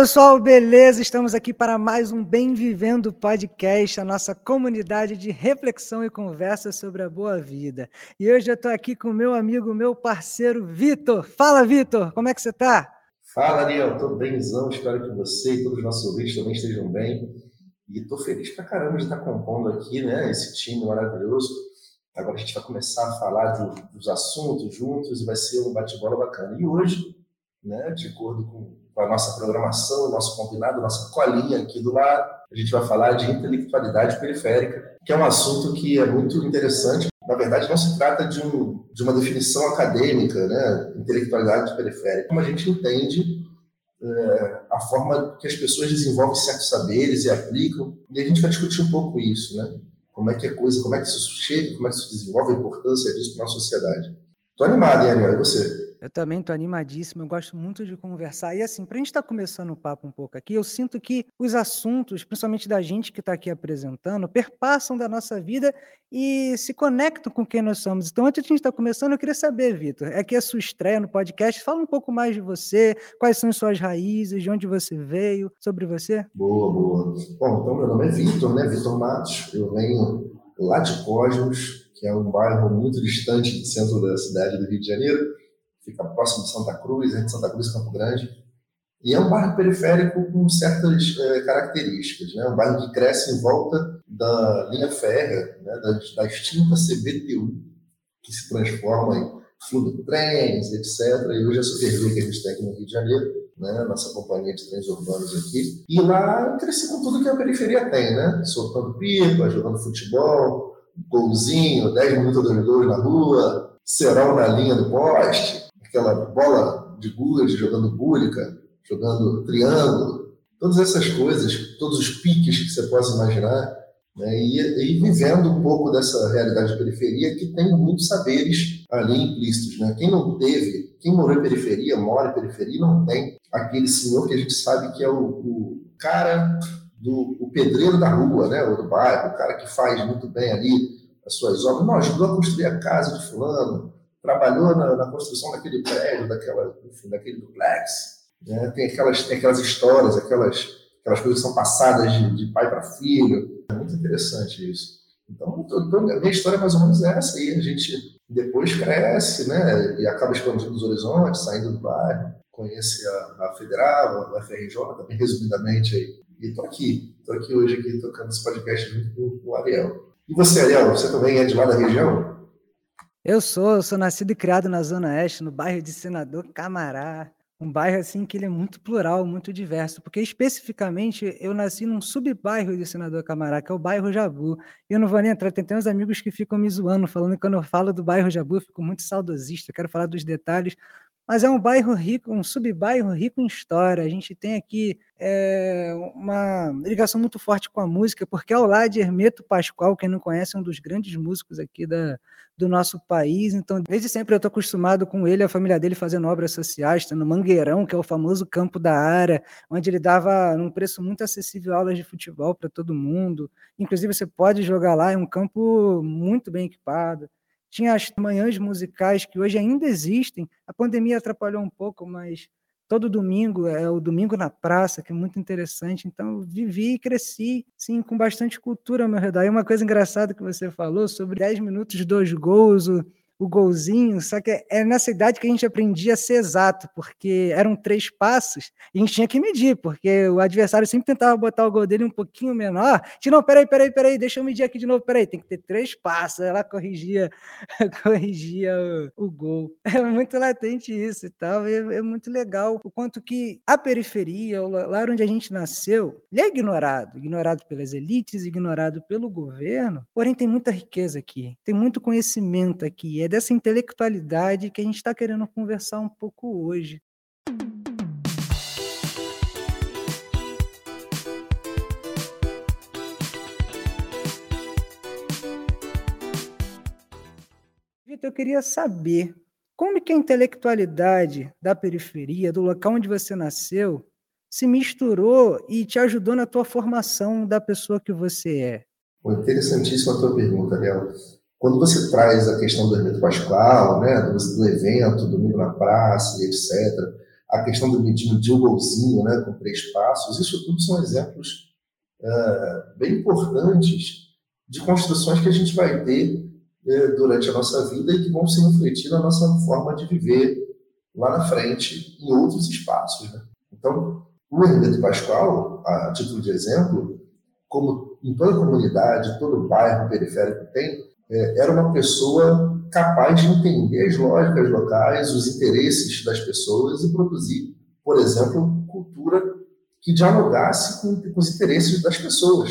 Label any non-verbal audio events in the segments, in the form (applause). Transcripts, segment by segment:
Pessoal, beleza? Estamos aqui para mais um Bem Vivendo Podcast, a nossa comunidade de reflexão e conversa sobre a boa vida. E hoje eu estou aqui com meu amigo, meu parceiro Vitor. Fala, Vitor, como é que você está? Fala, Ariel, tudo bemzão? Espero que você e todos os nossos ouvintes também estejam bem. E estou feliz pra caramba de estar compondo aqui, né? Esse time maravilhoso. Agora a gente vai começar a falar de, dos assuntos juntos e vai ser um bate-bola bacana. E hoje, né, de acordo com com a nossa programação, nosso combinado, nossa colinha aqui do lado. A gente vai falar de intelectualidade periférica, que é um assunto que é muito interessante. Na verdade, não se trata de, um, de uma definição acadêmica, né? intelectualidade periférica, como a gente entende é, a forma que as pessoas desenvolvem certos saberes e aplicam. E a gente vai discutir um pouco isso, né? Como é que a coisa, como é que isso chega, como é que isso desenvolve, a importância disso para a sociedade. Estou animado, hein, Ariel? E você? Eu também estou animadíssimo, eu gosto muito de conversar. E assim, para a gente estar tá começando o papo um pouco aqui, eu sinto que os assuntos, principalmente da gente que está aqui apresentando, perpassam da nossa vida e se conectam com quem nós somos. Então, antes de a gente estar tá começando, eu queria saber, Vitor, é que a sua estreia no podcast, fala um pouco mais de você, quais são as suas raízes, de onde você veio, sobre você. Boa, boa. Bom, então meu nome é Vitor, né? Vitor Matos, eu venho lá de Cosmos, que é um bairro muito distante do centro da cidade do Rio de Janeiro fica próximo de Santa Cruz, entre Santa Cruz e Campo Grande. E é um bairro periférico com certas é, características. Né? Um bairro que cresce em volta da linha férrea, né? da, da extinta CBTU, que se transforma em trens, etc. E hoje é a Supervia que a gente tem aqui no Rio de Janeiro, né? nossa companhia de trens urbanos aqui. E lá cresci com tudo que a periferia tem, né? soltando pipa, jogando futebol, golzinho, 10 minutos dormidores na rua, serão na linha do poste, aquela bola de gude jogando búlica, jogando triângulo, todas essas coisas, todos os piques que você possa imaginar, né? e, e, vivendo um pouco dessa realidade de periferia que tem muitos saberes ali implícitos. Né? Quem não teve, quem morou em periferia, mora em periferia, não tem aquele senhor que a gente sabe que é o, o cara do o pedreiro da rua, né? ou do bairro, o cara que faz muito bem ali as suas obras. Não, ajudou a construir a casa de fulano, trabalhou na, na, construção daquele prédio, daquela, enfim, daquele duplex. Né? Tem, aquelas, tem aquelas histórias, aquelas, aquelas coisas que são passadas de, de pai para filho. É muito interessante isso. Então, a minha história mais ou menos é essa aí. A gente depois cresce né? e acaba expandindo os horizontes, saindo do bairro, conhece a, a Federal, a FRJ, resumidamente aí. E estou aqui, estou aqui hoje aqui tocando esse podcast junto com o Ariel. E você, Ariel, você também é de lá da região? Eu sou, eu sou nascido e criado na Zona Oeste, no bairro de Senador Camará. Um bairro assim que ele é muito plural, muito diverso, porque especificamente eu nasci num subbairro de Senador Camará, que é o bairro Jabu. E eu não vou nem entrar, tem, uns amigos que ficam me zoando, falando que quando eu falo do bairro Jabu, eu fico muito saudosista, quero falar dos detalhes, mas é um bairro rico, um subbairro rico em história. A gente tem aqui é, uma ligação muito forte com a música, porque ao lado de Hermeto Pascoal, quem não conhece, é um dos grandes músicos aqui da, do nosso país. Então, desde sempre eu estou acostumado com ele, a família dele fazendo obras sociais, no Mangueirão, que é o famoso campo da área, onde ele dava num preço muito acessível aulas de futebol para todo mundo. Inclusive, você pode jogar lá, é um campo muito bem equipado tinha as manhãs musicais que hoje ainda existem. A pandemia atrapalhou um pouco, mas todo domingo é o domingo na praça, que é muito interessante. Então, vivi e cresci, sim, com bastante cultura ao meu redor. E uma coisa engraçada que você falou sobre 10 minutos, dois gols, o golzinho, só que é nessa idade que a gente aprendia a ser exato, porque eram três passos e a gente tinha que medir, porque o adversário sempre tentava botar o gol dele um pouquinho menor. De não, peraí, peraí, peraí, deixa eu medir aqui de novo, peraí, tem que ter três passos. Ela corrigia, (laughs) corrigia o, o gol. É muito latente isso e tal, é, é, muito legal o quanto que a periferia, lá onde a gente nasceu, ele é ignorado, ignorado pelas elites, ignorado pelo governo, porém tem muita riqueza aqui, tem muito conhecimento aqui, é dessa intelectualidade que a gente está querendo conversar um pouco hoje. Vitor, eu queria saber como que a intelectualidade da periferia, do local onde você nasceu, se misturou e te ajudou na tua formação da pessoa que você é. Interessantíssima a tua pergunta, Léo. Quando você traz a questão do Hermeto Pascoal, né, do, do evento, domingo na praça, etc., a questão do de um golzinho, né, com três passos, isso tudo são exemplos é, bem importantes de construções que a gente vai ter é, durante a nossa vida e que vão se refletir na nossa forma de viver lá na frente, em outros espaços. Né? Então, o Hermeto Pascoal, a título de exemplo, como em toda comunidade, todo bairro periférico tem, é, era uma pessoa capaz de entender as lógicas locais, os interesses das pessoas e produzir, por exemplo, cultura que dialogasse com, com os interesses das pessoas.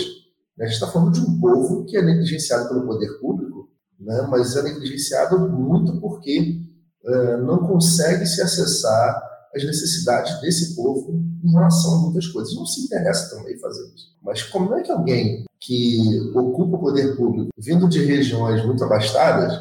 A gente está falando de um povo que é negligenciado pelo poder público, né, mas é negligenciado muito porque não consegue se acessar as necessidades desse povo em relação a muitas coisas. Não se interessa também fazer isso. Mas como é que alguém que ocupa o poder público, vindo de regiões muito abastadas,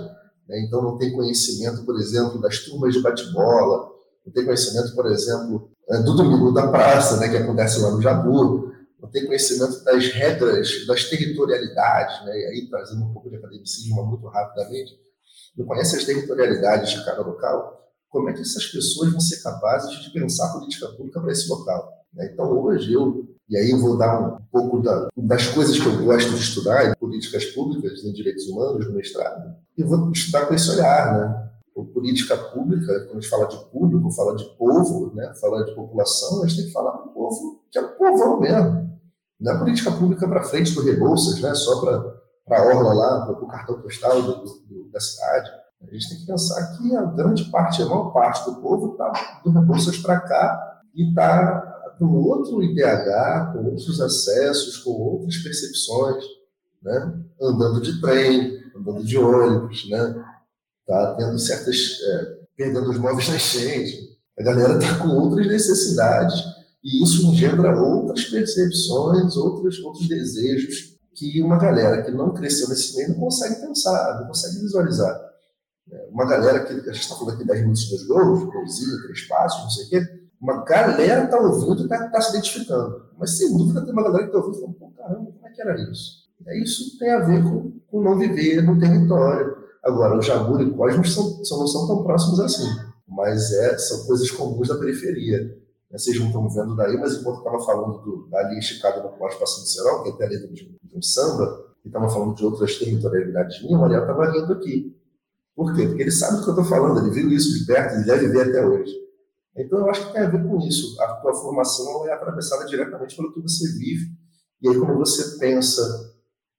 né, então não tem conhecimento, por exemplo, das turmas de bate-bola, não tem conhecimento, por exemplo, é, do domingo da praça, né, que acontece lá no Jabu, não tem conhecimento das regras, das territorialidades, né, e aí trazendo um pouco de academicismo muito rapidamente, não conhece as territorialidades de cada local, como é que essas pessoas vão ser capazes de pensar política pública para esse local? Né? Então, hoje, eu, e aí eu vou dar um pouco da, das coisas que eu gosto de estudar, políticas públicas em direitos humanos no mestrado, e vou estudar com esse olhar, né? Política pública, quando a gente fala de público, fala de povo, né? fala de população, a gente tem que falar do povo, que é o povão mesmo. Não é política pública para frente do Rebouças, né? só para a orla lá, para o cartão postal do, do, da cidade. A gente tem que pensar que a grande parte, a maior parte do povo está do Rebouças para cá e está com outro IDH, com outros acessos, com outras percepções, né? andando de trem, andando de ônibus, né? tá tendo certas. É, perdendo os móveis na enchente. A galera está com outras necessidades e isso engendra outras percepções, outros, outros desejos que uma galera que não cresceu nesse meio não consegue pensar, não consegue visualizar. Uma galera que a gente está falando aqui 10 minutos, dois gols, golzinho, três passos, não sei o quê. Uma galera está ouvindo e está tá se identificando. Mas sem dúvida tem uma galera que está ouvindo e fala, pô, caramba, como é que era isso? E isso tem a ver com, com não viver no território. Agora, o Jabu e o Cosmos são, são, não são tão próximos assim, mas é, são coisas comuns da periferia. Né, vocês não estão vendo daí, mas enquanto estava falando do, da linha esticada no Cosmos Passando de Serol, que é até letra de um samba, e estava falando de outras territorialidades minhas, o Ariel estava rindo aqui. Por quê? Porque ele sabe do que eu estou falando, ele viu isso de perto, ele deve ver até hoje. Então, eu acho que tem a ver com isso. A tua formação é atravessada diretamente pelo que você vive. E aí, quando você pensa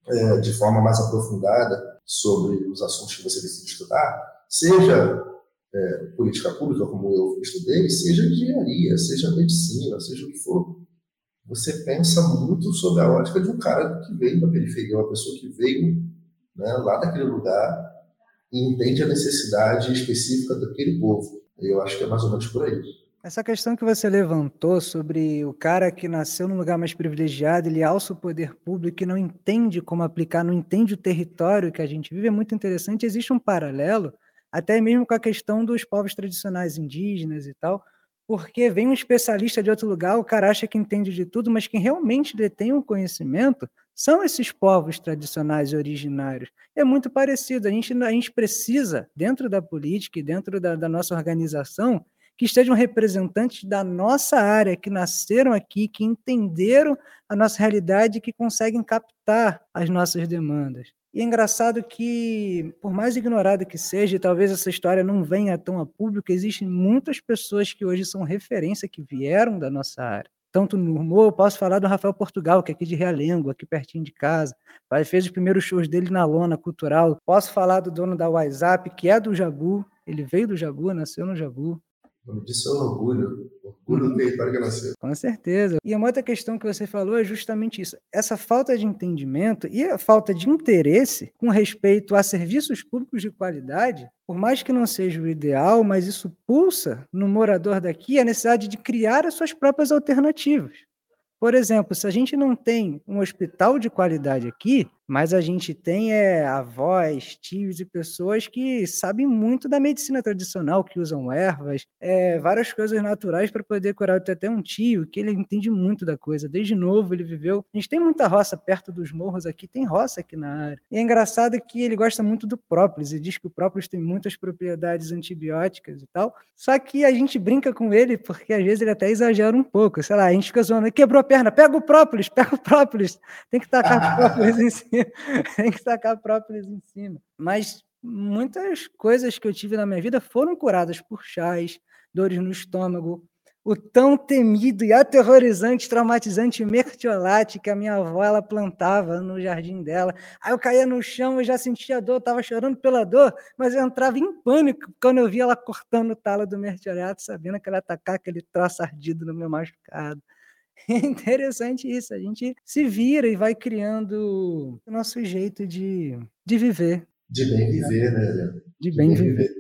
é, de forma mais aprofundada sobre os assuntos que você decide estudar, seja é, política pública, como eu estudei, seja engenharia, seja medicina, seja o que for, você pensa muito sobre a ótica de um cara que veio da periferia, uma pessoa que veio né, lá daquele lugar e entende a necessidade específica daquele povo. Eu acho que é mais ou menos por aí. Essa questão que você levantou sobre o cara que nasceu num lugar mais privilegiado, ele alça o poder público e não entende como aplicar, não entende o território que a gente vive, é muito interessante. Existe um paralelo, até mesmo com a questão dos povos tradicionais indígenas e tal, porque vem um especialista de outro lugar, o cara acha que entende de tudo, mas quem realmente detém o conhecimento são esses povos tradicionais e originários. É muito parecido. A gente, a gente precisa, dentro da política e dentro da, da nossa organização, que estejam representantes da nossa área, que nasceram aqui, que entenderam a nossa realidade e que conseguem captar as nossas demandas. E é engraçado que, por mais ignorado que seja, talvez essa história não venha tão a público, existem muitas pessoas que hoje são referência, que vieram da nossa área. Tanto no humor, eu posso falar do Rafael Portugal, que é aqui de Realengo, aqui pertinho de casa. Ele fez os primeiros shows dele na lona cultural. Posso falar do dono da WhatsApp, que é do Jabu. Ele veio do Jabu, nasceu no Jabu. O nome disso é orgulho. Orgulho do território que nasceu. Com certeza. E uma outra questão que você falou é justamente isso. Essa falta de entendimento e a falta de interesse com respeito a serviços públicos de qualidade, por mais que não seja o ideal, mas isso pulsa no morador daqui a necessidade de criar as suas próprias alternativas. Por exemplo, se a gente não tem um hospital de qualidade aqui, mas a gente tem é, avós, tios e pessoas que sabem muito da medicina tradicional, que usam ervas, é, várias coisas naturais para poder curar. Eu tenho até um tio que ele entende muito da coisa. Desde novo ele viveu. A gente tem muita roça perto dos morros aqui, tem roça aqui na área. E é engraçado que ele gosta muito do própolis e diz que o própolis tem muitas propriedades antibióticas e tal. Só que a gente brinca com ele porque às vezes ele até exagera um pouco. Sei lá, a gente fica zoando, quebrou a perna, pega o própolis, pega o própolis. Tem que tacar o própolis em cima. (laughs) tem que tacar própolis em cima. Mas muitas coisas que eu tive na minha vida foram curadas por chás, dores no estômago, o tão temido e aterrorizante, traumatizante mertiolate que a minha avó ela plantava no jardim dela. Aí eu caía no chão, eu já sentia dor, estava chorando pela dor, mas eu entrava em pânico quando eu via ela cortando o talo do mertiolate, sabendo que ela ia atacar aquele troço ardido no meu machucado. (laughs) É interessante isso, a gente se vira e vai criando o nosso jeito de, de viver. De bem viver, né? De, de bem, bem viver. viver.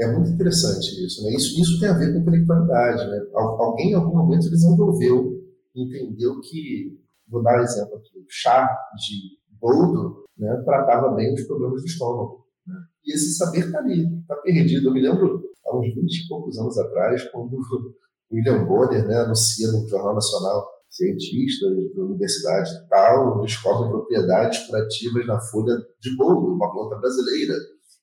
É muito interessante isso, né? Isso, isso tem a ver com intelectualidade, né? Alguém em algum momento desenvolveu, entendeu que, vou dar um exemplo aqui, o chá de boldo né, tratava bem os problemas do estômago. Né? E esse saber está ali, está perdido. Eu me lembro, há uns 20 e poucos anos atrás, quando William Bonner né, anuncia no Jornal Nacional, cientista da universidade tal, descobre propriedades curativas na folha de bolo, uma planta brasileira,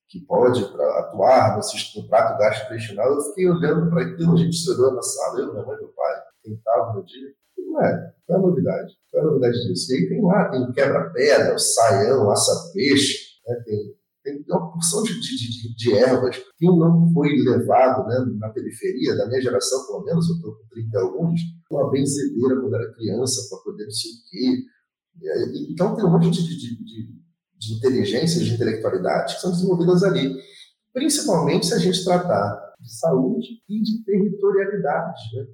que pode atuar no, prato gastrointestinal. Eu fiquei olhando para aquilo, a gente chorou na sala, eu, minha mãe meu pai, tentava no dia. Não é, qual é novidade? Qual é novidade disso? E aí tem lá, tem quebra-pedra, o saião, aça-peixe, né, tem tem uma porção de, de, de, ervas que não foi levado né, na periferia, da minha geração, pelo menos, eu estou com 30 alguns, uma benzedeira quando era criança, para poder não sei o quê. Então, tem um monte de, de, de, de inteligências, de intelectualidade que são desenvolvidas ali. Principalmente se a gente tratar de saúde e de territorialidade. Né?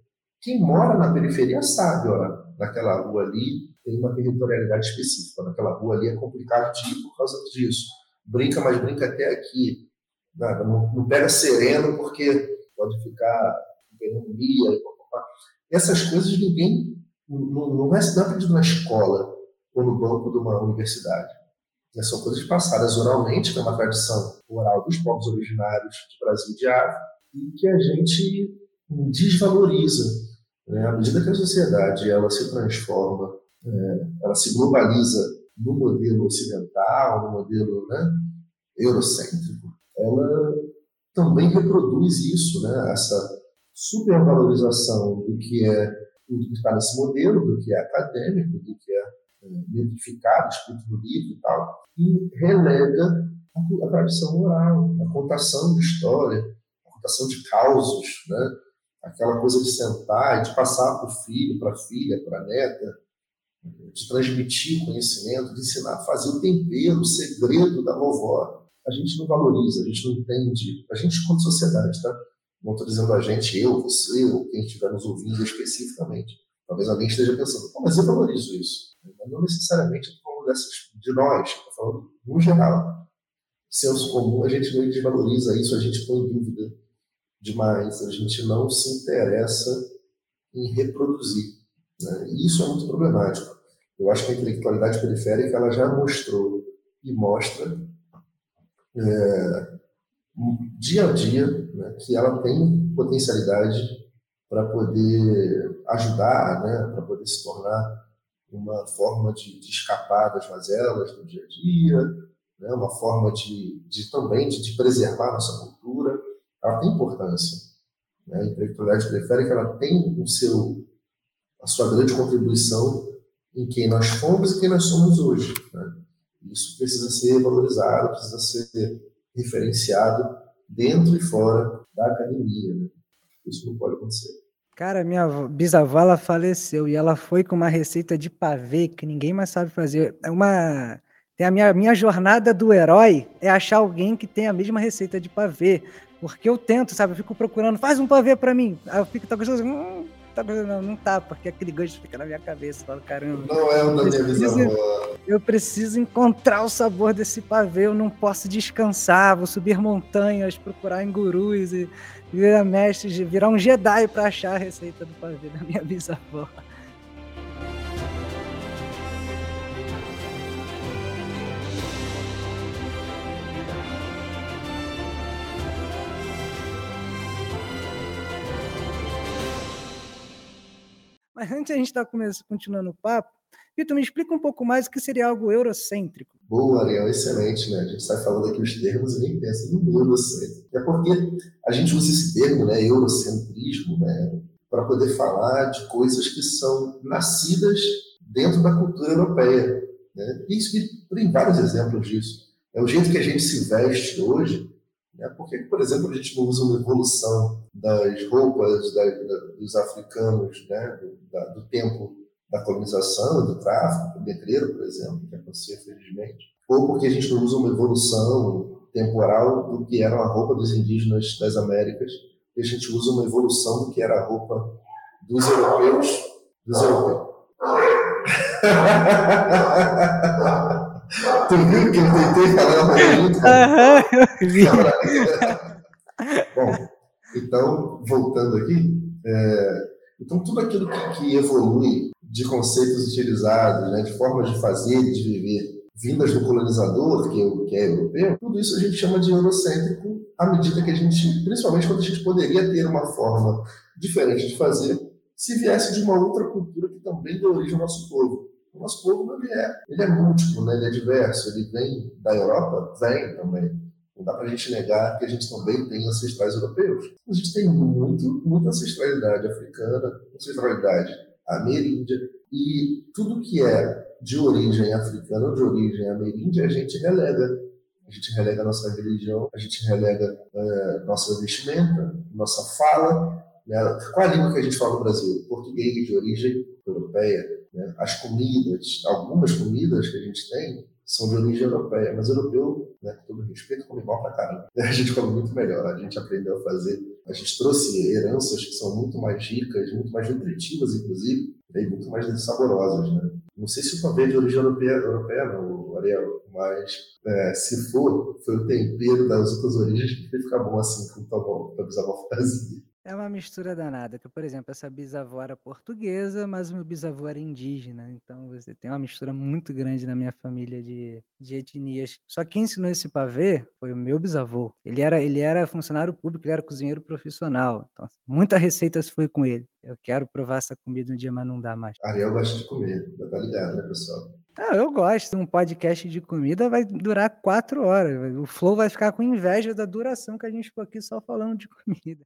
Quem mora na periferia sabe, ó, naquela rua ali tem uma territorialidade específica, naquela rua ali é complicado de ir por causa disso brinca, mas brinca até aqui. Não, não pega sereno porque pode ficar e Essas coisas ninguém não, não é aprendido na escola ou no banco de uma universidade. São coisas passadas oralmente, que é uma tradição oral dos povos originários de Brasil de África, e que a gente desvaloriza. Né? À medida que a sociedade ela se transforma, é, ela se globaliza no modelo ocidental, no modelo né, eurocêntrico, ela também reproduz isso, né, essa supervalorização do que é do que está nesse modelo, do que é acadêmico, do que é, é metrificado, escrito no livro e tal, e relega a, a tradição oral, a contação de história, a contação de causos, né? aquela coisa de sentar e de passar para o filho, para a filha, para a neta, de transmitir conhecimento, de ensinar a fazer o tempero, o segredo da vovó. A gente não valoriza, a gente não entende. A gente, como sociedade, tá? Não estou dizendo a gente, eu, você, ou quem estiver nos ouvindo especificamente. Talvez alguém esteja pensando, mas eu valorizo isso. Mas não necessariamente estou falando dessas, de nós, estou falando no geral. Senso comum, a gente não desvaloriza isso, a gente põe em dúvida demais, a gente não se interessa em reproduzir. Né? E isso é muito problemático. Eu acho que a intelectualidade periférica ela já mostrou e mostra é, dia a dia né, que ela tem potencialidade para poder ajudar, né, para poder se tornar uma forma de, de, escapar das mazelas do dia a dia, né, uma forma de, de também de, de, preservar nossa cultura. Ela tem importância. Né? A intelectualidade periférica ela tem o seu, a sua grande contribuição em quem nós fomos e quem nós somos hoje. Né? Isso precisa ser valorizado, precisa ser referenciado dentro e fora da academia. Né? Isso não pode acontecer. Cara, minha bisavó ela faleceu e ela foi com uma receita de pavê que ninguém mais sabe fazer. É uma tem a minha, minha jornada do herói é achar alguém que tem a mesma receita de pavê. Porque eu tento, sabe? Eu fico procurando, faz um pavê para mim. Aí eu fico, tá gostoso, hum, tá não, não tá, porque aquele gosto fica na minha cabeça. Falo, caramba. Não é uma minha visão. Eu preciso encontrar o sabor desse pavê, eu não posso descansar, vou subir montanhas, procurar em gurus e virar mestre, virar um Jedi para achar a receita do pavê da minha bisavó. Mas antes a gente estar tá continuando o papo, Vitor, me explica um pouco mais o que seria algo eurocêntrico. Boa, Ariel, excelente, né? A gente sai falando aqui os termos e nem pensa no eurocêntrico. É porque a gente usa esse termo, né, eurocentrismo, né, para poder falar de coisas que são nascidas dentro da cultura europeia. Né? Isso tem vários exemplos disso. É o jeito que a gente se veste hoje. Né? Por que, por exemplo, a gente não usa uma evolução das roupas da, da, dos africanos né? do, da, do tempo da colonização, do tráfico, do negreiro, por exemplo, que aconteceu felizmente, ou porque a gente não usa uma evolução temporal do que era a roupa dos indígenas das Américas, e a gente usa uma evolução do que era a roupa dos europeus, dos europeus. (laughs) tu viu que eu tentei falar? Aham, então, voltando aqui, é, então tudo aquilo que, que evolui de conceitos utilizados, né, de formas de fazer e de viver, vindas do colonizador, que é, que é europeu, tudo isso a gente chama de eurocêntrico, à medida que a gente, principalmente quando a gente poderia ter uma forma diferente de fazer, se viesse de uma outra cultura que também deu origem ao nosso povo. O nosso povo ele é, ele é múltiplo, né? ele é diverso, ele vem da Europa, vem também. Não dá para a gente negar que a gente também tem ancestrais europeus. A gente tem muito, muita ancestralidade africana, ancestralidade ameríndia, e tudo que é de origem africana ou de origem ameríndia, a gente relega. A gente relega nossa religião, a gente relega é, nossa vestimenta, nossa fala. Né? Qual a língua que a gente fala no Brasil? Português de origem europeia. Né? As comidas, algumas comidas que a gente tem, são de origem europeia, mas europeu, né, com todo respeito, come igual pra caramba. (laughs) A gente come muito melhor, a gente aprendeu a fazer, a gente trouxe heranças que são muito mais ricas, muito mais nutritivas, inclusive, e muito mais saborosas, né? Não sei se o pavê de origem europeia, europeia não, Ariel, mas é, se for, foi o tempero das outras origens que fez ficar bom assim, com tua, tua bisavó fazia. É uma mistura danada, que, por exemplo, essa bisavó era portuguesa, mas o meu bisavô era indígena. Então, você tem uma mistura muito grande na minha família de, de etnias. Só quem ensinou esse pavê foi o meu bisavô. Ele era, ele era funcionário público, ele era cozinheiro profissional. Então, muita receita foi com ele. Eu quero provar essa comida um dia, mas não dá mais. Ariel gosta de comer, tá ligado, né, pessoal? Ah, eu gosto. Um podcast de comida vai durar quatro horas. O Flow vai ficar com inveja da duração que a gente ficou aqui só falando de comida.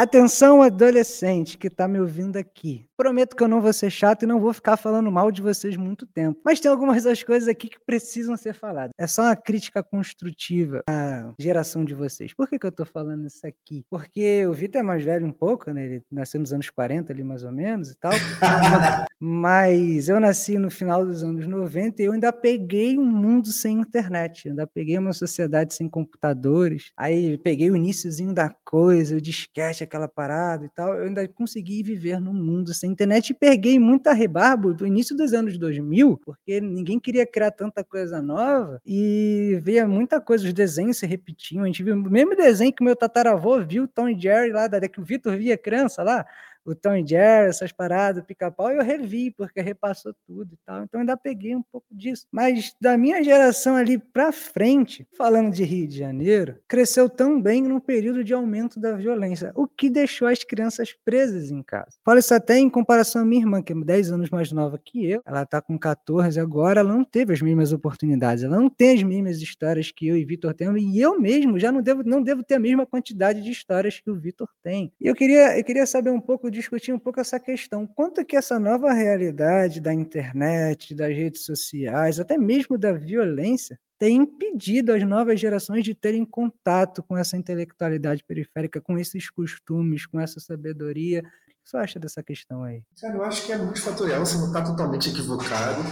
Atenção, adolescente que está me ouvindo aqui. Prometo que eu não vou ser chato e não vou ficar falando mal de vocês muito tempo. Mas tem algumas das coisas aqui que precisam ser faladas. É só uma crítica construtiva à geração de vocês. Por que, que eu estou falando isso aqui? Porque o Vitor é mais velho um pouco, né? Ele nasceu nos anos 40 ali mais ou menos e tal. (laughs) Mas eu nasci no final dos anos 90 e eu ainda peguei um mundo sem internet. Eu ainda peguei uma sociedade sem computadores. Aí peguei o iníciozinho da coisa, o disquete, aquela parada e tal. Eu ainda consegui viver num mundo sem internet e peguei muita rebarbo do início dos anos 2000, porque ninguém queria criar tanta coisa nova e via muita coisa, os desenhos se repetiam. A gente viu o mesmo desenho que meu tataravô viu, Tom e Jerry lá, da que o Vitor via criança lá, o Tom e Jerry, essas paradas, pica-pau, eu revi, porque repassou tudo e tal. Então ainda peguei um pouco disso. Mas da minha geração ali para frente, falando de Rio de Janeiro, cresceu tão bem num período de aumento da violência, o que deixou as crianças presas em casa. Falo isso até em comparação à minha irmã, que é 10 anos mais nova que eu. Ela tá com 14 agora, ela não teve as mesmas oportunidades, ela não tem as mesmas histórias que eu e Vitor temos, e eu mesmo já não devo, não devo ter a mesma quantidade de histórias que o Vitor tem. E eu queria, eu queria saber um pouco discutir um pouco essa questão. Quanto que essa nova realidade da internet, das redes sociais, até mesmo da violência, tem impedido as novas gerações de terem contato com essa intelectualidade periférica, com esses costumes, com essa sabedoria. O que você acha dessa questão aí? Cara, eu acho que é multifatorial, você não está totalmente equivocado,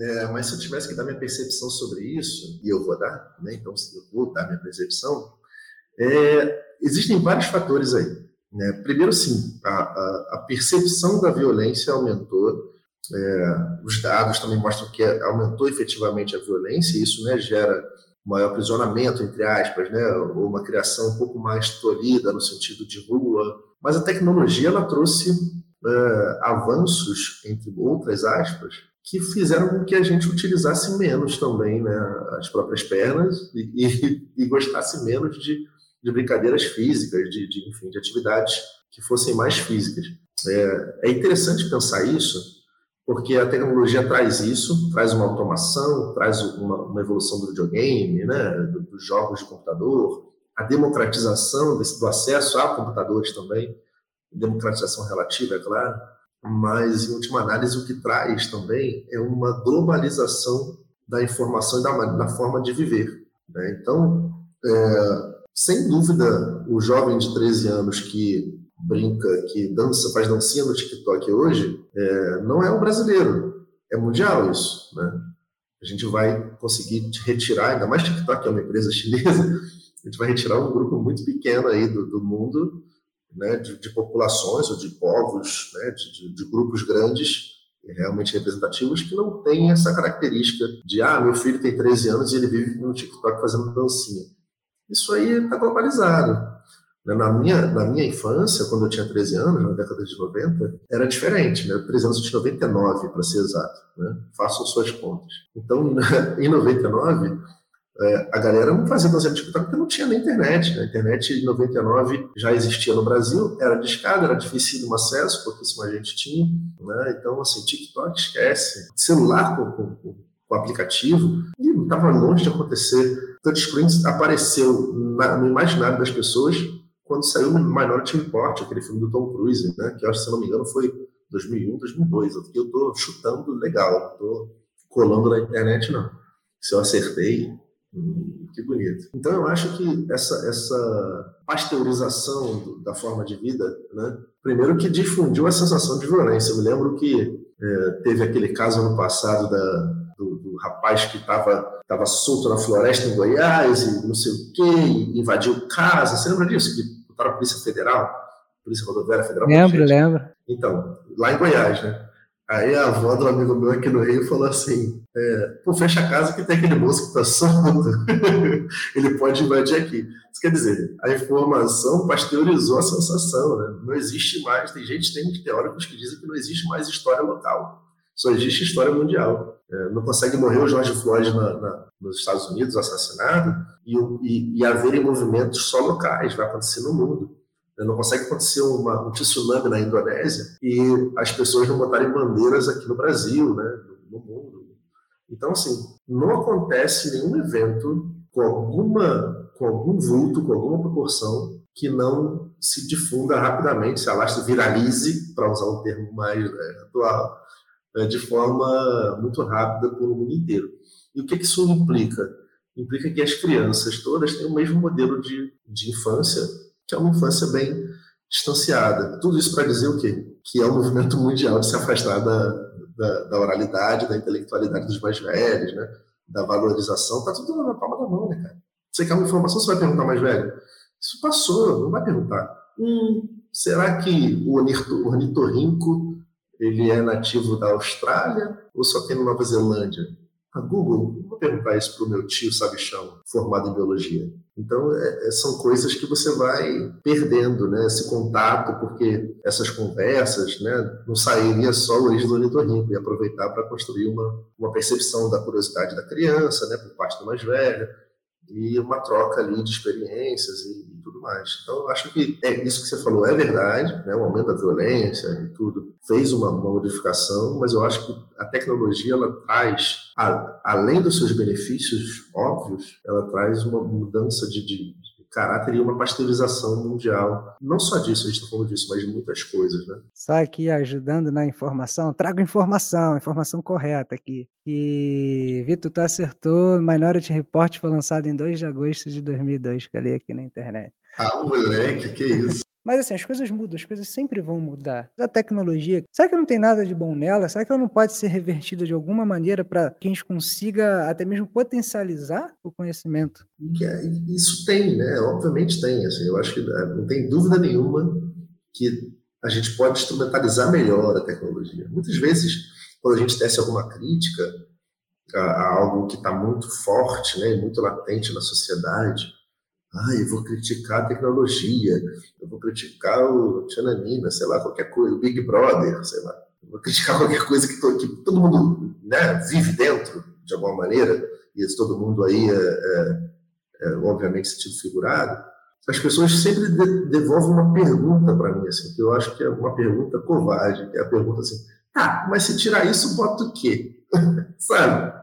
é, mas se eu tivesse que dar minha percepção sobre isso, e eu vou dar, né, então eu vou dar minha percepção, é, existem vários fatores aí. Né? Primeiro, sim, a, a, a, percepção da violência aumentou. É, os dados também mostram que aumentou efetivamente a violência, e isso né, gera maior aprisionamento, entre aspas, né, ou uma criação um pouco mais tolhida no sentido de rua. Mas a tecnologia ela trouxe é, avanços, entre outras aspas, que fizeram com que a gente utilizasse menos também né, as próprias pernas e, e, e gostasse menos de de brincadeiras físicas, de, de, enfim, de atividades que fossem mais físicas. É, é interessante pensar isso, porque a tecnologia traz isso, traz uma automação, traz uma, uma evolução do videogame, né, dos jogos de computador, a democratização desse, do acesso a computadores também, democratização relativa, é claro, mas, em última análise, o que traz também é uma globalização da informação e da, da forma de viver. Né? Então, é, sem dúvida, o jovem de 13 anos que brinca, que dança, faz dancinha no TikTok hoje, é, não é um brasileiro, é mundial isso. Né? A gente vai conseguir retirar, ainda mais TikTok é uma empresa chinesa, (laughs) a gente vai retirar um grupo muito pequeno aí do, do mundo, né, de, de, populações ou de povos, né, de, de, grupos grandes realmente representativos que não têm essa característica de ah, meu filho tem 13 anos e ele vive no TikTok fazendo dancinha. Isso aí está globalizado. Né, na minha, na minha infância, quando eu tinha 13 anos, na década de 90, era diferente. Né? 13 anos tinha 99, para ser exato. Né? Façam suas contas. Então, (laughs) em 99, é, a galera não fazia dança de TikTok porque não tinha nem internet. Né? A internet em 99 já existia no Brasil, era discada, era difícil o acesso, pouquíssima gente tinha. Né? Então, assim, TikTok esquece. Celular com, com, com aplicativo, e estava longe de acontecer. Touchscreen apareceu na, no imaginário das pessoas quando saiu Minority Report, aquele filme do Tom Cruise, né? que eu acho, se não me engano, foi 2001, 2002. Eu estou chutando legal, estou colando na internet, não. Se eu acertei, hum, que bonito. Então, eu acho que essa, essa pasteurização do, da forma de vida, né? primeiro que difundiu a sensação de violência. Eu me lembro que é, teve aquele caso ano passado da, do, do rapaz que estava tava solto na floresta em Goiás e não sei o quê, invadiu casa. Você lembra disso? Que para a Polícia Federal, Polícia Rodoviária Federal. Lembro, lembro. Então, lá em Goiás, né? Aí a avó do amigo meu aqui no Rio falou assim: é, pô, fecha a casa que tem aquele moço que tá solto. (laughs) Ele pode invadir aqui. Isso quer dizer, a informação pasteurizou a sensação, né? Não existe mais. Tem gente, tem teóricos que dizem que não existe mais história local. Só existe história mundial. É, não consegue morrer o George Floyd na, na, nos Estados Unidos assassinado e, e, e haverem movimentos só locais, vai acontecer no mundo. É, não consegue acontecer uma, um tsunami na Indonésia e as pessoas não botarem bandeiras aqui no Brasil, né, no, no mundo. Então, assim, não acontece nenhum evento com alguma, com algum vulto, com alguma proporção que não se difunda rapidamente, se alastre, viralize, para usar um termo mais é, atual, de forma muito rápida pelo mundo inteiro. E o que, que isso implica? Implica que as crianças todas têm o mesmo modelo de, de infância, que é uma infância bem distanciada. Tudo isso para dizer o quê? Que é um movimento mundial de se afastar da, da, da oralidade, da intelectualidade dos mais velhos, né? da valorização. Está tudo na palma da mão, né, cara? Você quer uma informação, você vai perguntar mais velho? Isso passou, não vai perguntar. Hum, será que o ornitorrinco ele é nativo da Austrália ou só tem na Nova Zelândia? A Google, vou perguntar isso para o meu tio sabichão, formado em biologia. Então, é, é, são coisas que você vai perdendo, né? Esse contato, porque essas conversas, né? Não sairia só o origem do ornitorrinco, e aproveitar para construir uma, uma percepção da curiosidade da criança, né? Por parte do mais velho, e uma troca ali de experiências e tudo mais. Então, acho que é isso que você falou é verdade, né? o aumento da violência e tudo fez uma, uma modificação, mas eu acho que a tecnologia ela traz, a, além dos seus benefícios óbvios, ela traz uma mudança de, de, caráter e uma pasteurização mundial. Não só disso, a gente está falando disso, mas de muitas coisas, né? Só aqui ajudando na informação, trago informação, informação correta aqui. E Vitor, tu acertou, Minority Report foi lançado em 2 de agosto de 2002, que eu li aqui na internet. Ah, moleque, que isso. Mas assim, as coisas mudam, as coisas sempre vão mudar. A tecnologia, será que não tem nada de bom nela? Será que ela não pode ser revertida de alguma maneira para que a gente consiga até mesmo potencializar o conhecimento? É, isso tem, né? Obviamente tem. Assim, eu acho que né, não tem dúvida nenhuma que a gente pode instrumentalizar melhor a tecnologia. Muitas vezes, quando a gente tece alguma crítica a, a algo que está muito forte, né, muito latente na sociedade, ah, eu vou criticar a tecnologia, eu vou criticar o Tchananina, sei lá, qualquer coisa, o Big Brother, sei lá. Eu vou criticar (laughs) qualquer coisa que, to, que todo mundo né, vive dentro, de alguma maneira, e todo mundo aí é, é, é obviamente sentido figurado. as pessoas sempre de, devolvem uma pergunta para mim, assim, que eu acho que é uma pergunta covarde, que é a pergunta assim, tá, mas se tirar isso, bota o quê? (laughs) Sabe?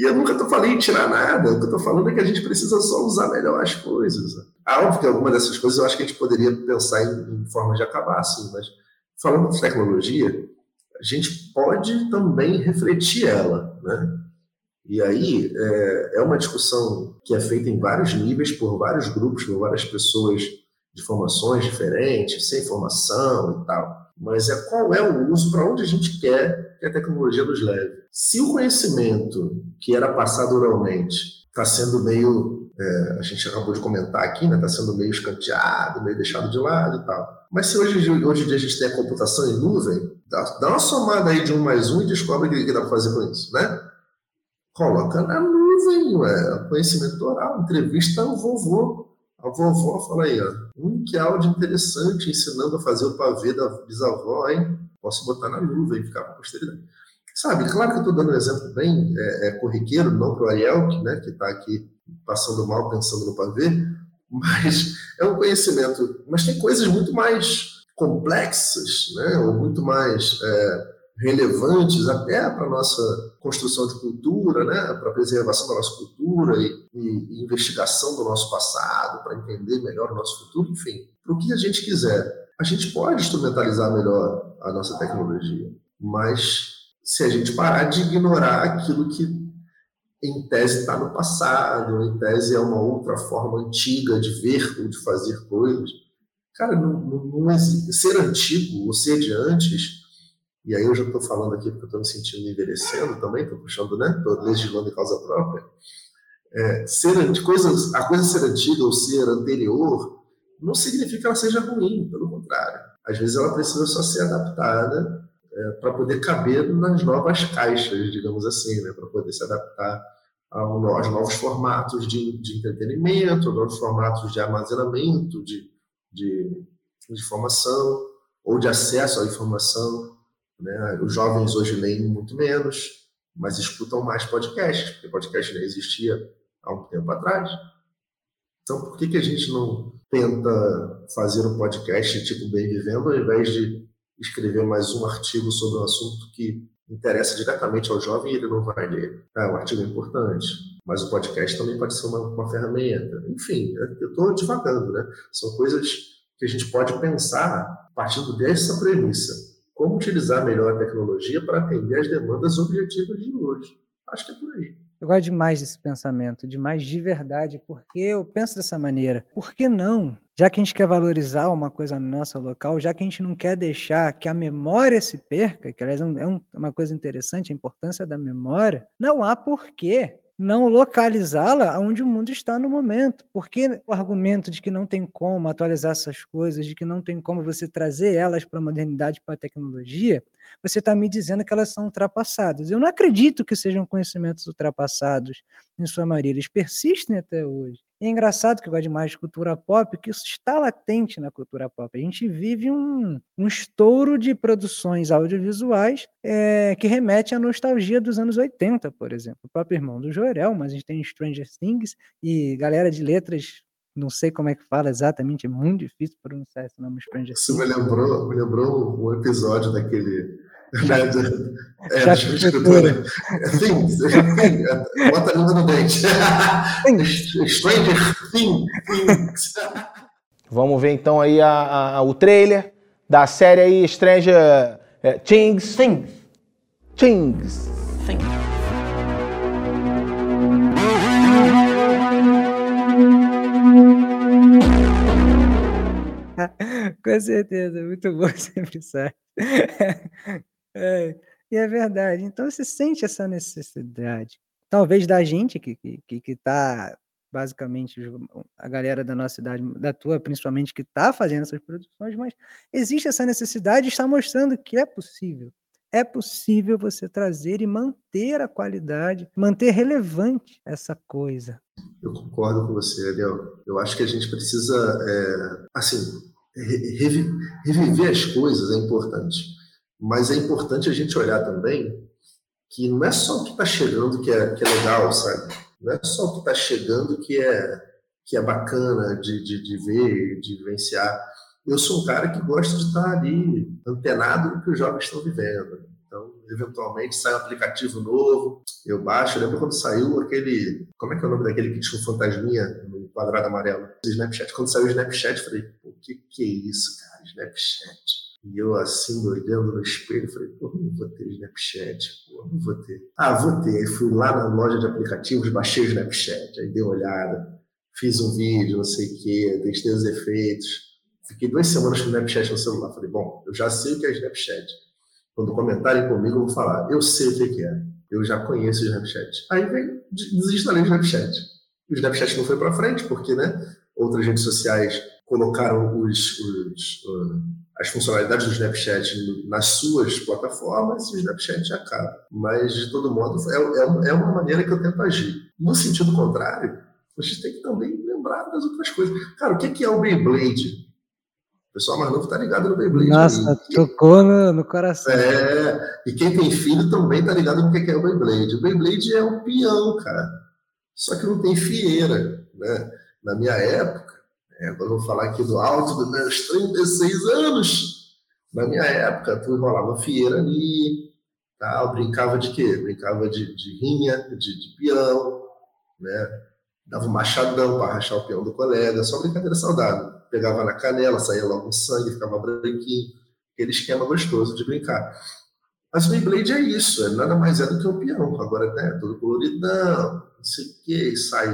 E eu nunca tô falando em tirar nada, o que eu tô falando é que a gente precisa só usar melhor as coisas. Ah, óbvio que alguma dessas coisas eu acho que a gente poderia pensar em, em de acabar, assim, mas falando de tecnologia, a gente pode também refletir ela, né? E aí é, é, uma discussão que é feita em vários níveis, por vários grupos, por várias pessoas de formações diferentes, sem formação e tal. Mas é qual é o uso, para onde a gente quer que a tecnologia nos leve. Se o conhecimento que era passado oralmente está sendo meio, é, a gente acabou de comentar aqui, está né, tá sendo meio escanteado, meio deixado de lado e tal. Mas se hoje, hoje em dia a gente tem a computação em nuvem, dá, dá uma somada aí de um mais um e descobre o que dá para fazer com isso, né? Coloca na nuvem, ué, conhecimento oral, entrevista ao vovô. A vovó fala aí, ó, um que áudio interessante ensinando a fazer o pavê da bisavó, hein? Posso botar na nuvem e ficar para a posteridade. Sabe, claro que eu estou dando um exemplo bem é, é corriqueiro, não para o Ariel, que né, está aqui passando mal pensando no pavê, mas é um conhecimento. Mas tem coisas muito mais complexas, né, ou muito mais é, relevantes até para a nossa construção de cultura, né, para a preservação da nossa cultura e, e, e investigação do nosso passado, para entender melhor o nosso futuro, enfim, para o que a gente quiser. A gente pode instrumentalizar melhor a nossa tecnologia, mas se a gente parar de ignorar aquilo que em tese está no passado, em tese é uma outra forma antiga de ver ou de fazer coisas, cara, não, não, não existe. Ser antigo ou ser de antes e aí eu já estou falando aqui porque eu estou me sentindo envelhecendo também, estou puxando, né? Estou legislando em causa própria. É, ser, coisas, a coisa ser antiga ou ser anterior não significa que ela seja ruim, pelo contrário. Às vezes ela precisa só ser adaptada é, para poder caber nas novas caixas, digamos assim, né? para poder se adaptar aos novos formatos de, de entretenimento, novos formatos de armazenamento de, de, de informação ou de acesso à informação. Né? Os jovens hoje leem muito menos, mas escutam mais podcasts, porque podcast não existia há um tempo atrás. Então, por que, que a gente não tenta fazer um podcast tipo Bem Vivendo, ao invés de escrever mais um artigo sobre um assunto que interessa diretamente ao jovem e ele não vai ler? É, o artigo é importante, mas o podcast também pode ser uma, uma ferramenta. Enfim, eu estou divagando, né? São coisas que a gente pode pensar partindo dessa premissa como utilizar melhor a tecnologia para atender as demandas objetivas de hoje. Acho que é por aí. Eu gosto demais desse pensamento, demais de verdade, porque eu penso dessa maneira. Por que não? Já que a gente quer valorizar uma coisa nossa local, já que a gente não quer deixar que a memória se perca, que aliás é, é uma coisa interessante, a importância da memória, não há porquê não localizá-la onde o mundo está no momento. Porque o argumento de que não tem como atualizar essas coisas, de que não tem como você trazer elas para a modernidade, para a tecnologia, você está me dizendo que elas são ultrapassadas. Eu não acredito que sejam conhecimentos ultrapassados, em sua maioria. Eles persistem até hoje. E é engraçado que eu gosto demais de cultura pop, que isso está latente na cultura pop. A gente vive um, um estouro de produções audiovisuais é, que remete à nostalgia dos anos 80, por exemplo. O próprio irmão do Jorel, mas a gente tem Stranger Things e galera de letras não sei como é que fala exatamente, é muito difícil pronunciar esse nome Stranger Things. Isso me lembrou, me lembrou um episódio daquele né, de, é, Chato de escritura. Sim, sim, bota a língua no dente. Stranger Things. Vamos ver então aí a, a, o trailer da série aí Stranger é, Things. Things. Things. Things. Com certeza, muito bom (laughs) sempre sai. É, e é verdade. Então você sente essa necessidade. Talvez da gente que está que, que tá, basicamente a galera da nossa cidade, da tua principalmente, que está fazendo essas produções, mas existe essa necessidade e está mostrando que é possível. É possível você trazer e manter a qualidade, manter relevante essa coisa. Eu concordo com você, Ariel. Eu acho que a gente precisa, é, assim, reviver as coisas é importante mas é importante a gente olhar também que não é só o que está chegando que é, que é legal, sabe? Não é só o que está chegando que é, que é bacana de, de, de ver, de vivenciar. Eu sou um cara que gosta de estar ali antenado no que os jovens estão vivendo. Então, eventualmente, sai um aplicativo novo, eu baixo. Eu lembro quando saiu aquele. Como é que é o nome daquele que tinha um fantasminha no quadrado amarelo? Snapchat. Quando saiu o Snapchat, eu falei, o que, que é isso, cara? Snapchat. E eu assim, olhando no espelho, falei, pô, não vou ter Snapchat, pô, não vou ter. Ah, vou ter. Fui lá na loja de aplicativos, baixei o Snapchat, aí dei uma olhada, fiz um vídeo, não sei o quê, testei os efeitos. Fiquei duas semanas com o Snapchat no celular. Falei, bom, eu já sei o que é Snapchat. Quando comentarem comigo, eu vou falar, eu sei o que é. Eu já conheço o Snapchat. Aí vem, desinstalei o Snapchat. O Snapchat não foi para frente, porque, né, outras redes sociais colocaram os, os, as funcionalidades do Snapchat nas suas plataformas e o Snapchat acaba. Mas, de todo modo, é, é, é uma maneira que eu tento agir. No sentido contrário, a gente tem que também lembrar das outras coisas. Cara, o que é o Beyblade? O pessoal mais novo tá ligado no Beyblade. Nossa, aí. tocou no, no, coração. É, e quem tem filho também tá ligado no que é o Beyblade. O Beyblade é um peão, cara. Só que não tem fieira, né? Na minha época, é, eu falar aqui do alto dos meus 36 anos. Na minha época, tu enrolava fieira ali, tal, brincava de quê? Brincava de, de rinha, de, de peão, né? Dava um machadão para rachar o peão do colega, só brincadeira saudável. Pegava na canela, saía logo um sangue, ficava branquinho. Aquele esquema gostoso de brincar. Mas o Beyblade é isso, é nada mais é do que um peão. Agora, né, todo coloridão, não sei o quê, sai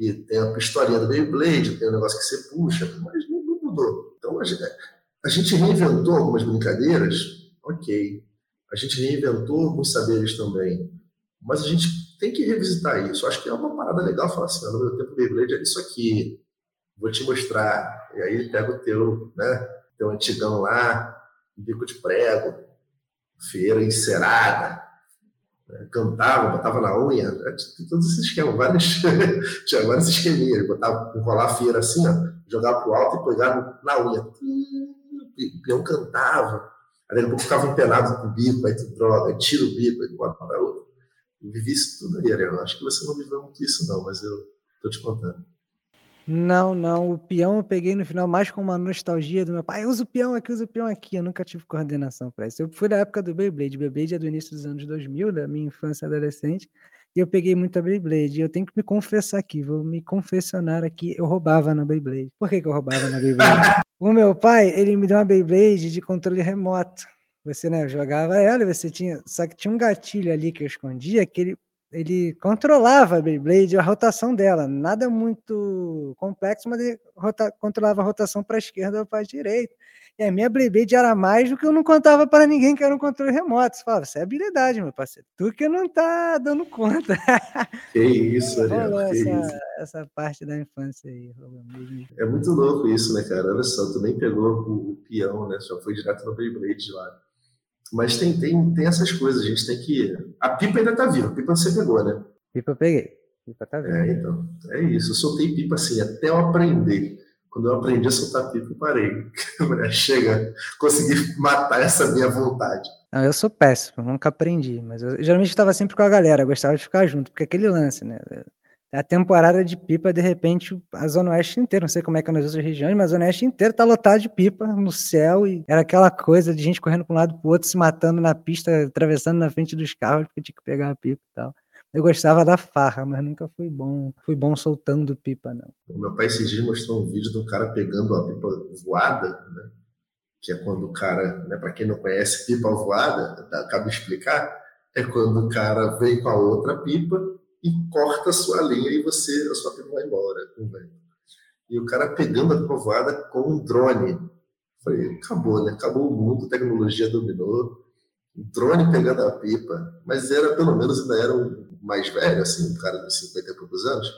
e tem a pistolinha do Beyblade, tem um negócio que você puxa, mas não, não mudou. Então a gente, a gente, reinventou algumas brincadeiras, ok. A gente reinventou alguns saberes também, mas a gente tem que revisitar isso. Acho que é uma parada legal falar assim: no meu tempo Beyblade é isso aqui, vou te mostrar. E aí pega o teu, né, teu antigão lá, bico de prego, feira encerada, cantava, botava na unha, é, tinha todos esses esquemas, vários, (laughs) tinha vários esqueminhas, botava, enrolar a feira assim, ó, jogava pro alto e pegava na unha. O peão cantava, aí daqui a pouco ficava empenado com o bico, aí tu droga, tira o bico, aí bota para outro. Eu vivi isso tudo aí, Ariel. Acho que você não viveu muito isso, não, mas eu tô te contando. Não, não. O peão eu peguei no final mais com uma nostalgia do meu pai. Usa o peão aqui, usa o peão aqui. Eu nunca tive coordenação para isso. Eu fui da época do Beyblade. Beyblade é do início dos anos 2000, da minha infância e adolescente. E eu peguei muita Beyblade. Eu tenho que me confessar aqui, vou me confessionar aqui. Eu roubava na Beyblade. Por que, que eu roubava na Beyblade? (laughs) o meu pai, ele me deu uma Beyblade de controle remoto. Você, né, jogava ela você tinha. Só que tinha um gatilho ali que eu escondia que ele ele controlava a Beyblade, a rotação dela, nada muito complexo, mas ele rota, controlava a rotação para a esquerda ou para a direita. E a minha Beyblade era mais do que eu não contava para ninguém que era um controle remoto. Você falava, isso é habilidade, meu parceiro. Tu que não tá dando conta. Que isso, Ariel, que essa, isso. essa parte da infância aí. É muito louco isso, né, cara? Olha só, tu nem pegou o, o peão, né? Só foi direto no Beyblade lá. Mas tem, tem, tem essas coisas, a gente tem que. A pipa ainda tá viva, a pipa você pegou, né? Pipa eu peguei. Pipa tá viva. É, então. É isso. Eu soltei pipa assim, até eu aprender. Quando eu aprendi a soltar pipa, eu parei. (laughs) Chega, consegui matar essa minha vontade. Não, eu sou péssimo, nunca aprendi, mas eu geralmente estava sempre com a galera, gostava de ficar junto, porque aquele lance, né? A temporada de pipa, de repente, a Zona Oeste inteira, não sei como é que é nas outras regiões, mas a Zona Oeste inteira tá lotada de pipa no céu e era aquela coisa de gente correndo para um lado para o outro, se matando na pista, atravessando na frente dos carros, porque tinha que pegar a pipa e tal. Eu gostava da farra, mas nunca fui bom, fui bom soltando pipa, não. Meu pai esses dias mostrou um vídeo de um cara pegando a pipa voada, né? que é quando o cara, né, para quem não conhece pipa voada, acaba de explicar, é quando o cara vem com a outra pipa e corta a sua linha e você, a sua pipa vai embora E o cara pegando a povoada com um drone. Falei, acabou, né? Acabou o mundo, tecnologia dominou. Um drone pegando a pipa. Mas era, pelo menos, ainda era um mais velho, assim, um cara de 50 e poucos anos.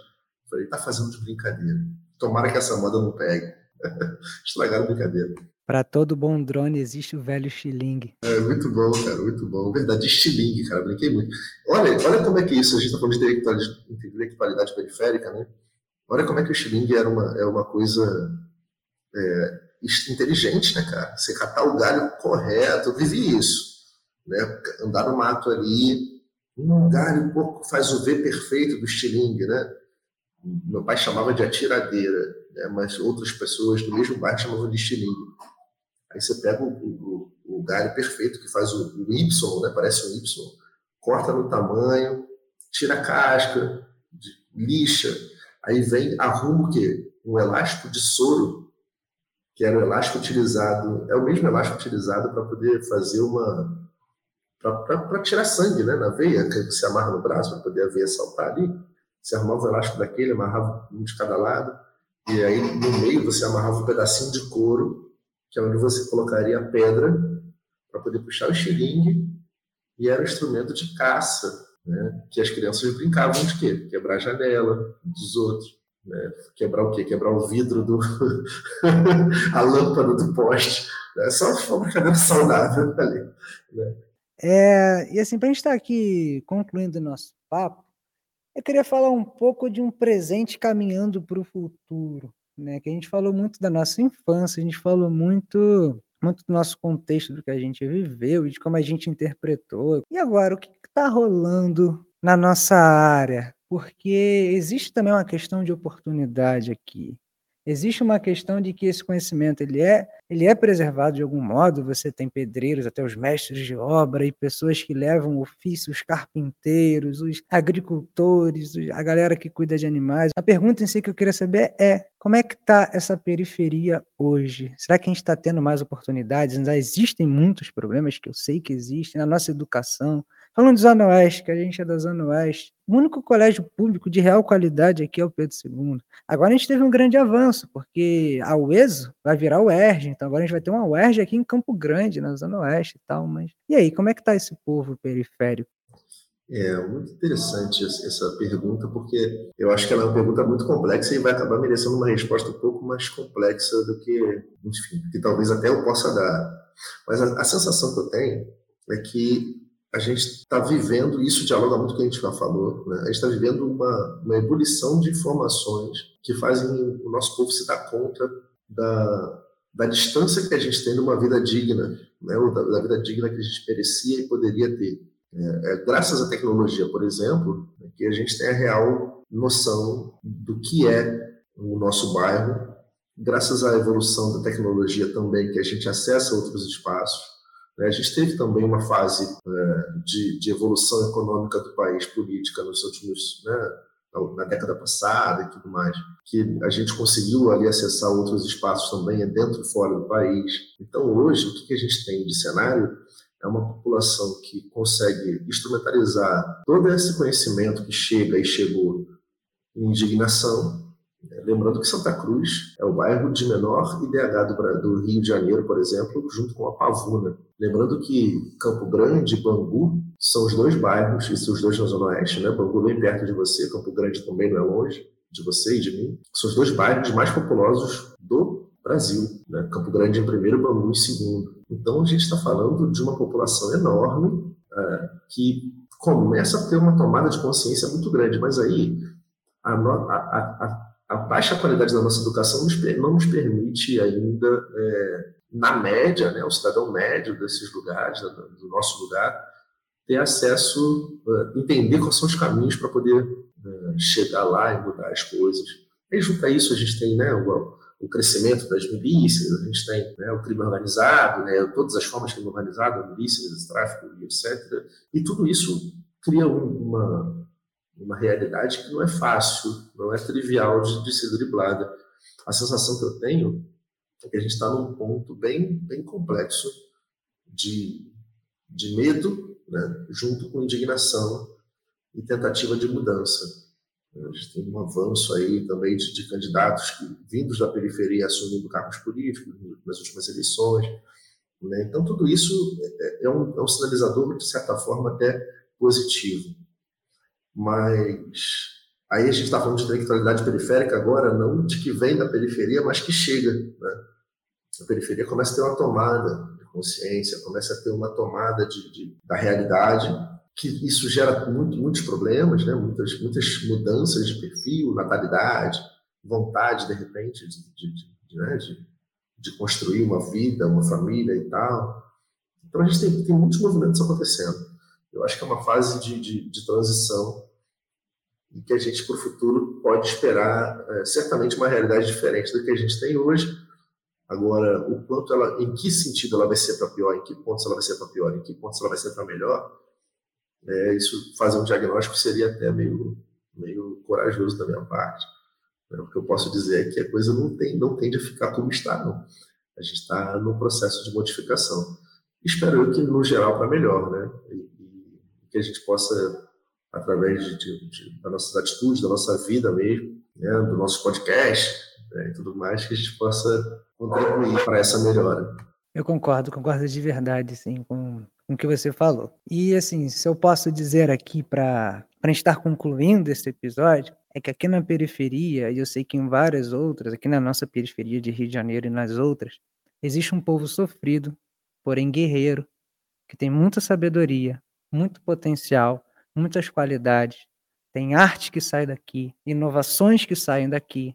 Falei, tá fazendo de brincadeira. Tomara que essa moda não pegue. (laughs) Estragaram a brincadeira. Para todo bom drone existe o velho estilingue. É muito bom, cara, muito bom. Verdade, estilingue, cara, brinquei muito. Olha, olha como é que é isso, a gente está falando de intelectualidade periférica, né? Olha como é que o estilingue era uma, é uma coisa é, inteligente, né, cara? Você catar o galho correto, eu vivi isso. Né? Andar no mato ali, um galho pouco faz o V perfeito do estilingue, né? Meu pai chamava de atiradeira, né? mas outras pessoas do mesmo bairro chamavam de estilingue. Aí você pega o, o, o galho perfeito que faz o, o Y, né? parece um Y, corta no tamanho, tira a casca, lixa, aí vem, arruma o quê? Um elástico de soro, que era o elástico utilizado, é o mesmo elástico utilizado para poder fazer uma. para tirar sangue né, na veia, que você amarra no braço para poder a veia saltar ali. Você arrumava o elástico daquele, amarrava um de cada lado, e aí no meio você amarrava um pedacinho de couro, que é onde você colocaria a pedra para poder puxar o xilingue, e era um instrumento de caça, né? que as crianças brincavam de quê? Quebrar a janela dos outros. Né? Quebrar o quê? Quebrar o vidro do. (laughs) a lâmpada do poste. Né? Só uma brincadeira saudável ali. Né? É, e assim, para a gente estar tá aqui concluindo o nosso papo, eu queria falar um pouco de um presente caminhando para o futuro, né? Que a gente falou muito da nossa infância, a gente falou muito, muito do nosso contexto do que a gente viveu e de como a gente interpretou. E agora, o que está rolando na nossa área? Porque existe também uma questão de oportunidade aqui. Existe uma questão de que esse conhecimento ele é, ele é preservado de algum modo. Você tem pedreiros, até os mestres de obra e pessoas que levam ofícios, carpinteiros, os agricultores, a galera que cuida de animais. A pergunta em si que eu queria saber é como é que está essa periferia hoje? Será que a gente está tendo mais oportunidades? Ainda existem muitos problemas que eu sei que existem na nossa educação, Falando de Zona Oeste, que a gente é da Zona Oeste, o único colégio público de real qualidade aqui é o Pedro II. Agora a gente teve um grande avanço, porque a UESO vai virar UERJ, então agora a gente vai ter uma UERJ aqui em Campo Grande, na Zona Oeste e tal, mas... E aí, como é que tá esse povo periférico? É muito interessante essa pergunta, porque eu acho que ela é uma pergunta muito complexa e vai acabar merecendo uma resposta um pouco mais complexa do que, enfim, que talvez até eu possa dar. Mas a, a sensação que eu tenho é que a gente está vivendo, isso dialoga muito com o que a gente já falou, né? a gente está vivendo uma, uma ebulição de informações que fazem o nosso povo se dar conta da, da distância que a gente tem de uma vida digna, né? Ou da, da vida digna que a gente merecia e poderia ter. É, é, graças à tecnologia, por exemplo, que a gente tem a real noção do que é o nosso bairro, graças à evolução da tecnologia também, que a gente acessa outros espaços? A gente teve também uma fase é, de, de, evolução econômica do país, política, nos últimos, né, na década passada e tudo mais, que a gente conseguiu ali acessar outros espaços também, é dentro e fora do país. Então, hoje, o que a gente tem de cenário é uma população que consegue instrumentalizar todo esse conhecimento que chega e chegou em indignação, Lembrando que Santa Cruz é o bairro de menor IDH do, do, Rio de Janeiro, por exemplo, junto com a Pavuna. Lembrando que Campo Grande e Bangu são os dois bairros, e são os dois na Zona Oeste, né? Bangu bem perto de você, Campo Grande também não é longe de você e de mim. São os dois bairros mais populosos do Brasil. Né? Campo Grande em primeiro, Bangu em segundo. Então a gente está falando de uma população enorme é, que começa a ter uma tomada de consciência muito grande, mas aí a, a, a a baixa qualidade da nossa educação não nos permite ainda, é, na média, né, o cidadão médio desses lugares, do nosso lugar, ter acesso, é, entender quais são os caminhos para poder é, chegar lá e mudar as coisas. E junto a isso a gente tem né, o, o crescimento das milícias, a gente tem né, o crime organizado, né, todas as formas de crime organizado, milícias, tráfico, etc. E tudo isso cria uma, uma realidade que não é fácil, não é trivial de, de ser driblada. A sensação que eu tenho é que a gente está num ponto bem, bem complexo de, de medo, né, junto com indignação e tentativa de mudança. A gente tem um avanço aí também de, de candidatos que, vindos da periferia assumindo cargos políticos nas últimas eleições. Né? Então, tudo isso é, é, um, é um sinalizador, de certa forma, até positivo. Mas aí a gente está falando de intelectualidade periférica agora, não de que vem da periferia, mas que chega. Né? A periferia começa a ter uma tomada de consciência, começa a ter uma tomada de, de da realidade, que isso gera muito, muitos problemas, né? muitas, muitas mudanças de perfil, natalidade, vontade, de repente, de, de, de, né? de, construir uma vida, uma família e tal. Então a gente tem, tem muitos movimentos acontecendo. Eu acho que é uma fase de, de, de transição e que a gente, para o futuro, pode esperar é, certamente uma realidade diferente da que a gente tem hoje. Agora, o quanto ela, em que sentido ela vai ser para pior, em que pontos ela vai ser para pior, em que pontos ela vai ser para melhor, é, isso fazer um diagnóstico seria até meio, meio corajoso da minha parte. É, o que eu posso dizer é que a coisa não, tem, não tende a ficar como está, não. A gente está no processo de modificação. Espero que, no geral, para melhor, né? E, e, que a gente possa, através de, de, de, das nossas atitudes, da nossa vida mesmo, né? do nosso podcast né? e tudo mais, que a gente possa contribuir para essa melhora. Eu concordo, concordo de verdade, sim, com, com o que você falou. E, assim, se eu posso dizer aqui para estar concluindo esse episódio, é que aqui na periferia, e eu sei que em várias outras, aqui na nossa periferia de Rio de Janeiro e nas outras, existe um povo sofrido, porém guerreiro, que tem muita sabedoria, muito potencial, muitas qualidades, tem arte que sai daqui, inovações que saem daqui,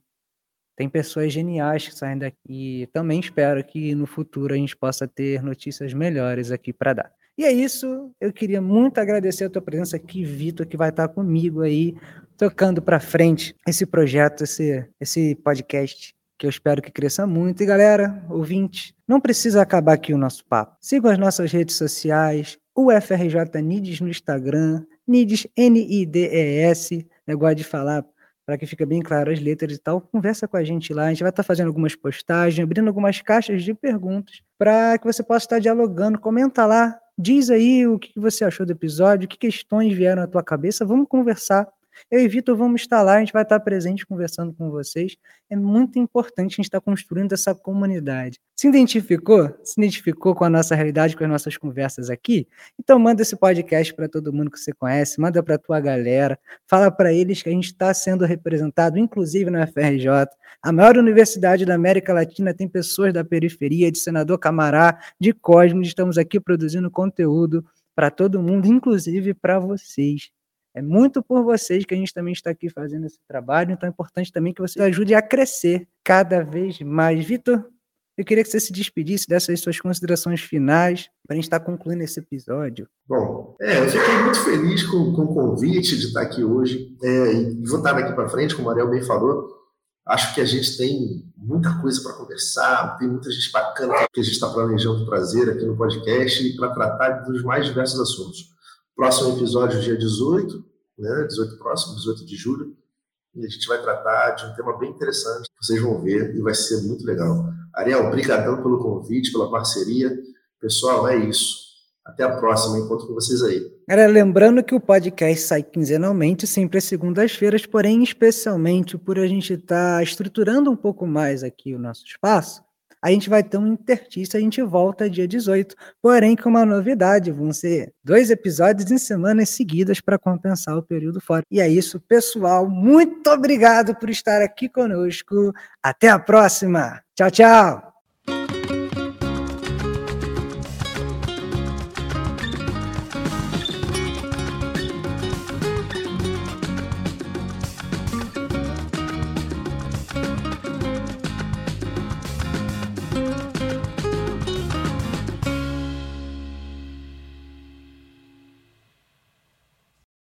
tem pessoas geniais que saem daqui. Também espero que no futuro a gente possa ter notícias melhores aqui para dar. E é isso. Eu queria muito agradecer a tua presença aqui, Vitor, que vai estar comigo aí, tocando para frente esse projeto, esse, esse podcast que eu espero que cresça muito. E galera, ouvinte, não precisa acabar aqui o nosso papo. Sigam as nossas redes sociais, o FRJ Nides no Instagram, Nides N-I-D-E-S, negócio de falar para que fique bem claro as letras e tal, conversa com a gente lá. A gente vai estar tá fazendo algumas postagens, abrindo algumas caixas de perguntas para que você possa estar dialogando. Comenta lá, diz aí o que você achou do episódio, que questões vieram à tua cabeça. Vamos conversar. Eu e Vitor vamos estar lá, a gente vai estar presente conversando com vocês. É muito importante a gente estar construindo essa comunidade. Se identificou? Se identificou com a nossa realidade, com as nossas conversas aqui? Então manda esse podcast para todo mundo que você conhece, manda para tua galera, fala para eles que a gente está sendo representado, inclusive na FRJ. A maior universidade da América Latina tem pessoas da periferia, de Senador Camará, de Cosmos. Estamos aqui produzindo conteúdo para todo mundo, inclusive para vocês. É muito por vocês que a gente também está aqui fazendo esse trabalho, então é importante também que você ajude a crescer cada vez mais. Vitor, eu queria que você se despedisse dessas suas considerações finais para a gente estar concluindo esse episódio. Bom, é, eu fiquei muito feliz com, com o convite de estar aqui hoje é, e vou estar daqui para frente, como o Ariel bem falou. Acho que a gente tem muita coisa para conversar, tem muita gente bacana que a gente está planejando trazer aqui no podcast para tratar dos mais diversos assuntos. Próximo episódio, dia 18, né? 18 próximo, 18 de julho. E a gente vai tratar de um tema bem interessante, vocês vão ver e vai ser muito legal. Ariel, obrigadão pelo convite, pela parceria. Pessoal, é isso. Até a próxima, encontro com vocês aí. Lembrando que o podcast sai quinzenalmente, sempre às segundas-feiras, porém, especialmente por a gente estar tá estruturando um pouco mais aqui o nosso espaço, a gente vai ter um intertício, a gente volta dia 18. Porém, com uma novidade, vão ser dois episódios em semanas seguidas para compensar o período fora. E é isso, pessoal. Muito obrigado por estar aqui conosco. Até a próxima. Tchau, tchau.